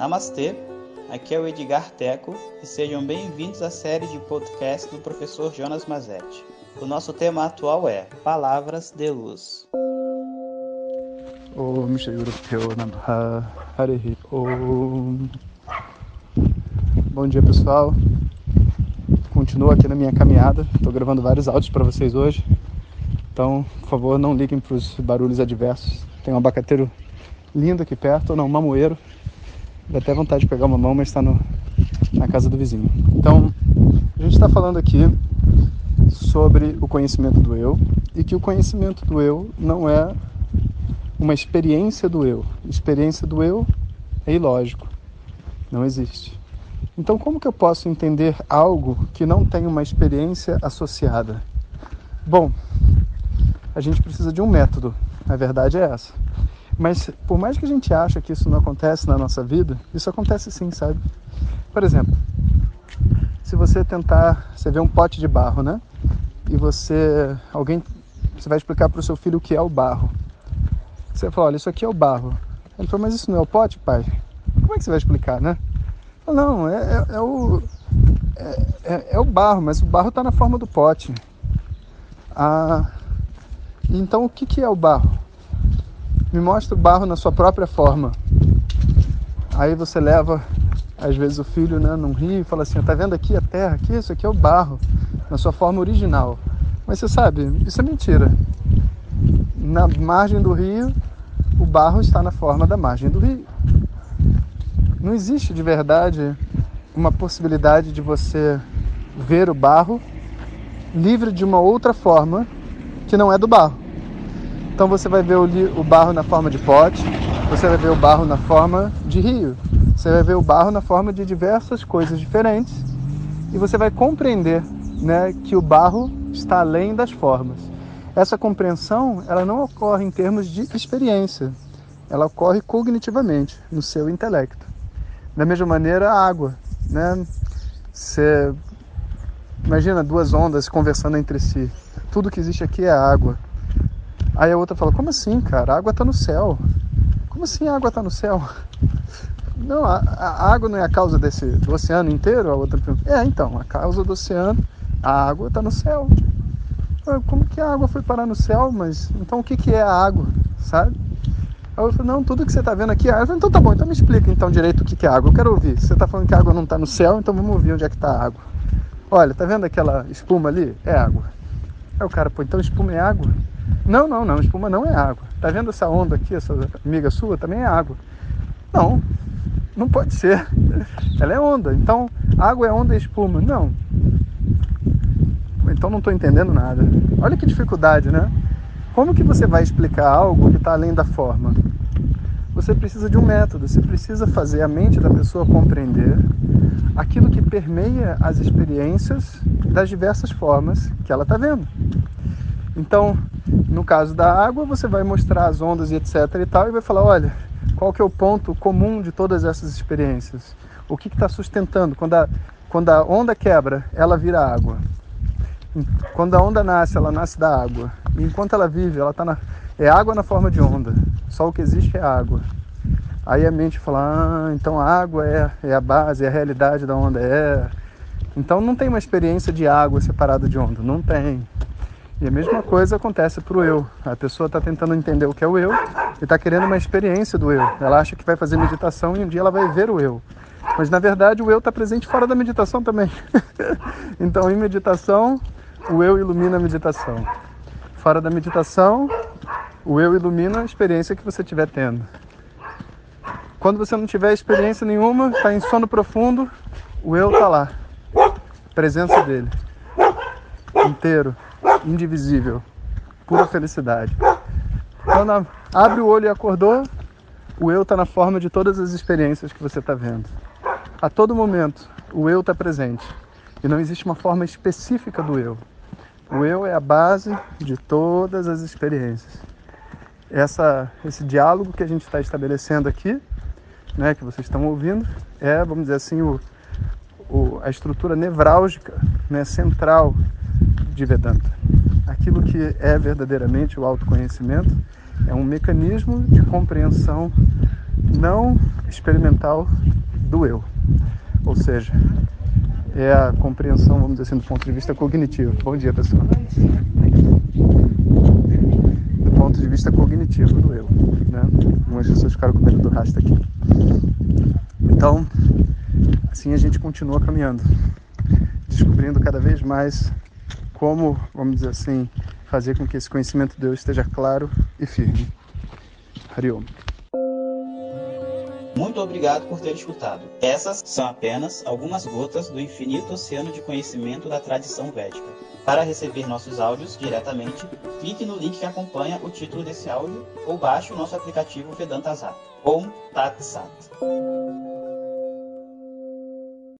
Namastê, aqui é o Edgar Teco e sejam bem-vindos à série de podcast do professor Jonas Mazetti. O nosso tema atual é Palavras de Luz. Om Om. Bom dia pessoal, continuo aqui na minha caminhada, estou gravando vários áudios para vocês hoje, então por favor não liguem para os barulhos adversos. Tem um abacateiro lindo aqui perto, ou não, um mamoeiro, dá até vontade de pegar uma mão, mas está na casa do vizinho. Então a gente está falando aqui sobre o conhecimento do eu e que o conhecimento do eu não é uma experiência do eu. Experiência do eu é ilógico, não existe. Então, como que eu posso entender algo que não tem uma experiência associada? Bom, a gente precisa de um método. A verdade é essa. Mas por mais que a gente ache que isso não acontece na nossa vida, isso acontece sim, sabe? Por exemplo, se você tentar, você vê um pote de barro, né? E você, alguém, você vai explicar para o seu filho o que é o barro. Você fala, olha, isso aqui é o barro. Ele falou, mas isso não é o pote, pai? Como é que você vai explicar, né? Não, é, é, é o. É, é, é, o barro, mas o barro está na forma do pote. Ah, então o que, que é o barro? Me mostra o barro na sua própria forma. Aí você leva, às vezes, o filho né, num rio e fala assim: tá vendo aqui a terra? Aqui, isso aqui é o barro, na sua forma original. Mas você sabe, isso é mentira. Na margem do rio, o barro está na forma da margem do rio. Não existe de verdade uma possibilidade de você ver o barro livre de uma outra forma que não é do barro. Então você vai ver o, barro na forma de pote, você vai ver o barro na forma de rio, você vai ver o barro na forma de diversas coisas diferentes e você vai compreender né, que o barro está além das formas. Essa compreensão ela não ocorre em termos de experiência, ela ocorre cognitivamente, no seu intelecto. Da mesma maneira, a água, né? Você imagina duas ondas conversando entre si. Tudo que existe aqui é água. Aí a outra fala: "Como assim, cara? A água está no céu". Como assim a água está no céu? Não, a, a, água não é a causa desse do oceano inteiro? A outra pergunta. É, então, a causa do oceano, a água está no céu. Como que a água foi parar no céu? Mas então o que que é a água, sabe? Aí eu falei, não, tudo que você está vendo aqui é água. Falei, então tá bom, então me explica então direito o que, que é água. Eu quero ouvir. Você está falando que a água não está no céu, então vamos ouvir onde é que está a água. Olha, tá vendo aquela espuma ali? É água. Aí o cara, pô, então espuma é água? Não, não, não, espuma não é água. Tá vendo essa onda aqui, essa amiga sua? Também é água. Não, não pode ser. Ela é onda. Então, água é onda e espuma. Não. Então não estou entendendo nada. Olha que dificuldade, né? Como que você vai explicar algo que está além da forma? Você precisa de um método, você precisa fazer a mente da pessoa compreender aquilo que permeia as experiências das diversas formas que ela está vendo. Então, no caso da água, você vai mostrar as ondas e etc e tal, e vai falar, olha, qual que é o ponto comum de todas essas experiências? O que está sustentando? Quando a, quando a onda quebra, ela vira água. Quando a onda nasce, ela nasce da água. E enquanto ela vive, ela tá na é água na forma de onda. Só o que existe é água. Aí a mente fala: "Ah, então a água é, é a base, é a realidade da onda é". Então não tem uma experiência de água separada de onda, não tem. E a mesma coisa acontece para o eu. A pessoa está tentando entender o que é o eu e está querendo uma experiência do eu. Ela acha que vai fazer meditação e um dia ela vai ver o eu. Mas na verdade o eu está presente fora da meditação também. então em meditação o eu ilumina a meditação. Fora da meditação, o eu ilumina a experiência que você estiver tendo. Quando você não tiver experiência nenhuma, está em sono profundo, o eu está lá. Presença dele. Inteiro, indivisível, pura felicidade. Quando abre o olho e acordou, o eu está na forma de todas as experiências que você está vendo. A todo momento, o eu está presente. E não existe uma forma específica do eu. O eu é a base de todas as experiências. Essa, esse diálogo que a gente está estabelecendo aqui, né, que vocês estão ouvindo, é, vamos dizer assim, o, o, a estrutura nevrálgica, né, central de Vedanta. Aquilo que é verdadeiramente o autoconhecimento é um mecanismo de compreensão não experimental do eu. Ou seja, é a compreensão, vamos dizer assim, do ponto de vista cognitivo. Bom dia, pessoal. Do ponto de vista cognitivo do eu. Né? Algumas pessoas ficaram com medo do rastro aqui. Então, assim a gente continua caminhando, descobrindo cada vez mais como, vamos dizer assim, fazer com que esse conhecimento de Deus esteja claro e firme. Hariom. Muito obrigado por ter escutado. Essas são apenas algumas gotas do infinito oceano de conhecimento da tradição védica. Para receber nossos áudios diretamente, clique no link que acompanha o título desse áudio ou baixe o nosso aplicativo Vedanta Zap. Om Tat Sat.